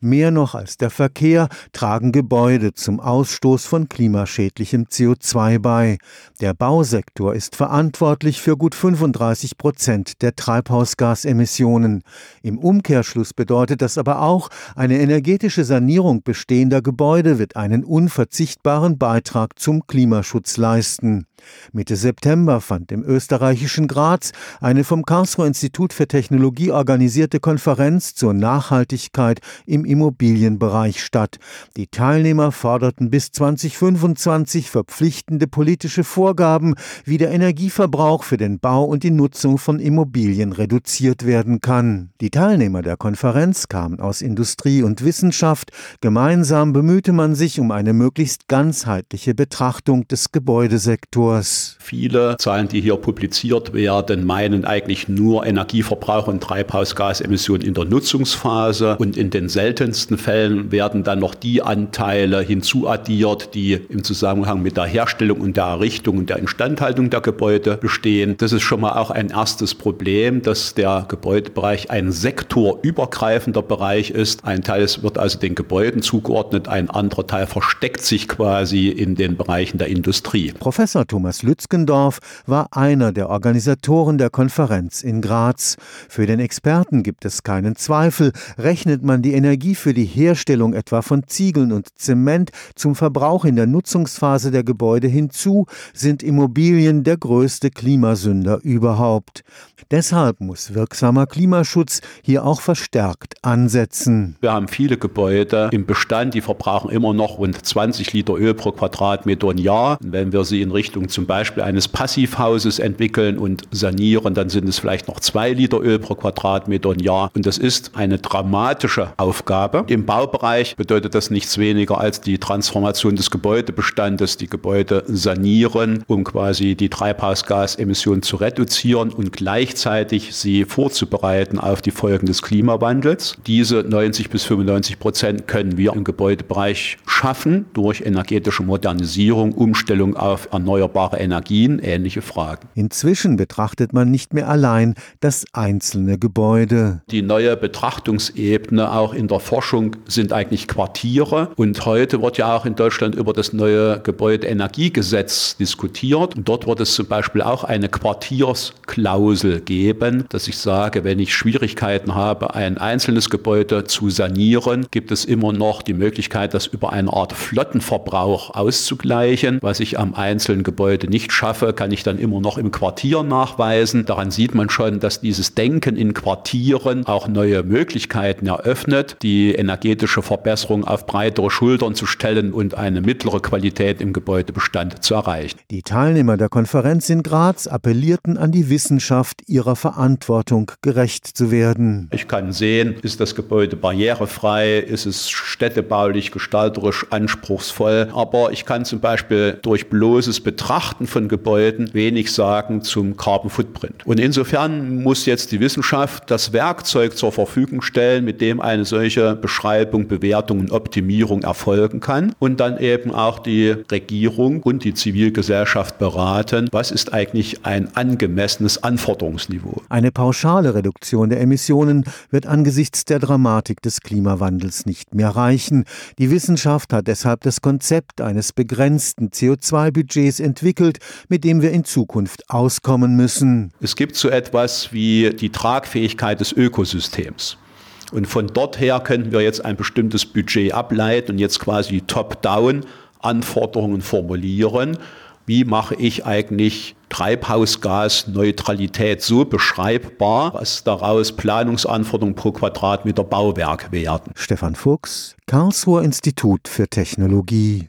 Mehr noch als der Verkehr tragen Gebäude zum Ausstoß von klimaschädlichem CO2 bei. Der Bausektor ist verantwortlich für gut 35 Prozent der Treibhausgasemissionen. Im Umkehrschluss bedeutet das aber auch, eine energetische Sanierung bestehender Gebäude wird einen unverzichtbaren Beitrag zum Klimaschutz leisten. Mitte September fand im österreichischen Graz eine vom Karlsruher Institut für Technologie organisierte Konferenz zur Nachhaltigkeit im Immobilienbereich statt. Die Teilnehmer forderten bis 2025 verpflichtende politische Vorgaben, wie der Energieverbrauch für den Bau und die Nutzung von Immobilien reduziert werden kann. Die Teilnehmer der Konferenz kamen aus Industrie und Wissenschaft. Gemeinsam bemühte man sich um eine möglichst ganzheitliche Betrachtung des Gebäudesektors. Viele Zahlen, die hier publiziert werden, meinen eigentlich nur Energieverbrauch und Treibhausgasemissionen in der Nutzungsphase und in den seltensten Fällen werden dann noch die Anteile hinzuaddiert, die im Zusammenhang mit der Herstellung und der Errichtung und der Instandhaltung der Gebäude bestehen. Das ist schon mal auch ein erstes Problem, dass der Gebäudebereich ein sektorübergreifender Bereich ist. Ein Teil wird also den Gebäuden zugeordnet, ein anderer Teil versteckt sich quasi in den Bereichen der Industrie. Professor Thomas Lützgen Lütgendorf war einer der Organisatoren der Konferenz in Graz. Für den Experten gibt es keinen Zweifel, rechnet man die Energie für die Herstellung etwa von Ziegeln und Zement zum Verbrauch in der Nutzungsphase der Gebäude hinzu, sind Immobilien der größte Klimasünder überhaupt. Deshalb muss wirksamer Klimaschutz hier auch verstärkt ansetzen. Wir haben viele Gebäude im Bestand, die verbrauchen immer noch rund 20 Liter Öl pro Quadratmeter im Jahr. wenn wir sie in Richtung zum Beispiel eines Passivhauses entwickeln und sanieren, dann sind es vielleicht noch zwei Liter Öl pro Quadratmeter im Jahr. Und das ist eine dramatische Aufgabe. Im Baubereich bedeutet das nichts weniger als die Transformation des Gebäudebestandes, die Gebäude sanieren, um quasi die Treibhausgasemissionen zu reduzieren und gleichzeitig sie vorzubereiten auf die Folgen des Klimawandels. Diese 90 bis 95 Prozent können wir im Gebäudebereich schaffen durch energetische Modernisierung, Umstellung auf erneuerbare Energie Energien ähnliche Fragen. Inzwischen betrachtet man nicht mehr allein das einzelne Gebäude. Die neue Betrachtungsebene auch in der Forschung sind eigentlich Quartiere. Und heute wird ja auch in Deutschland über das neue Gebäudeenergiegesetz diskutiert. Und dort wird es zum Beispiel auch eine Quartiersklausel geben, dass ich sage, wenn ich Schwierigkeiten habe, ein einzelnes Gebäude zu sanieren, gibt es immer noch die Möglichkeit, das über eine Art Flottenverbrauch auszugleichen, was ich am einzelnen Gebäude nicht schaffe kann ich dann immer noch im Quartier nachweisen. Daran sieht man schon, dass dieses Denken in Quartieren auch neue Möglichkeiten eröffnet, die energetische Verbesserung auf breitere Schultern zu stellen und eine mittlere Qualität im Gebäudebestand zu erreichen. Die Teilnehmer der Konferenz in Graz appellierten an die Wissenschaft, ihrer Verantwortung gerecht zu werden. Ich kann sehen, ist das Gebäude barrierefrei, ist es städtebaulich, gestalterisch anspruchsvoll, aber ich kann zum Beispiel durch bloßes Betrachten von Gebäuden wenig sagen zum Carbon Footprint. Und insofern muss jetzt die Wissenschaft das Werkzeug zur Verfügung stellen, mit dem eine solche Beschreibung, Bewertung und Optimierung erfolgen kann und dann eben auch die Regierung und die Zivilgesellschaft beraten, was ist eigentlich ein angemessenes Anforderungsniveau. Eine pauschale Reduktion der Emissionen wird angesichts der Dramatik des Klimawandels nicht mehr reichen. Die Wissenschaft hat deshalb das Konzept eines begrenzten CO2-Budgets entwickelt, mit dem wir in Zukunft auskommen müssen. Es gibt so etwas wie die Tragfähigkeit des Ökosystems. Und von dort her könnten wir jetzt ein bestimmtes Budget ableiten und jetzt quasi top-down Anforderungen formulieren. Wie mache ich eigentlich Treibhausgasneutralität so beschreibbar, was daraus Planungsanforderungen pro Quadratmeter Bauwerk werden? Stefan Fuchs, Karlsruher Institut für Technologie.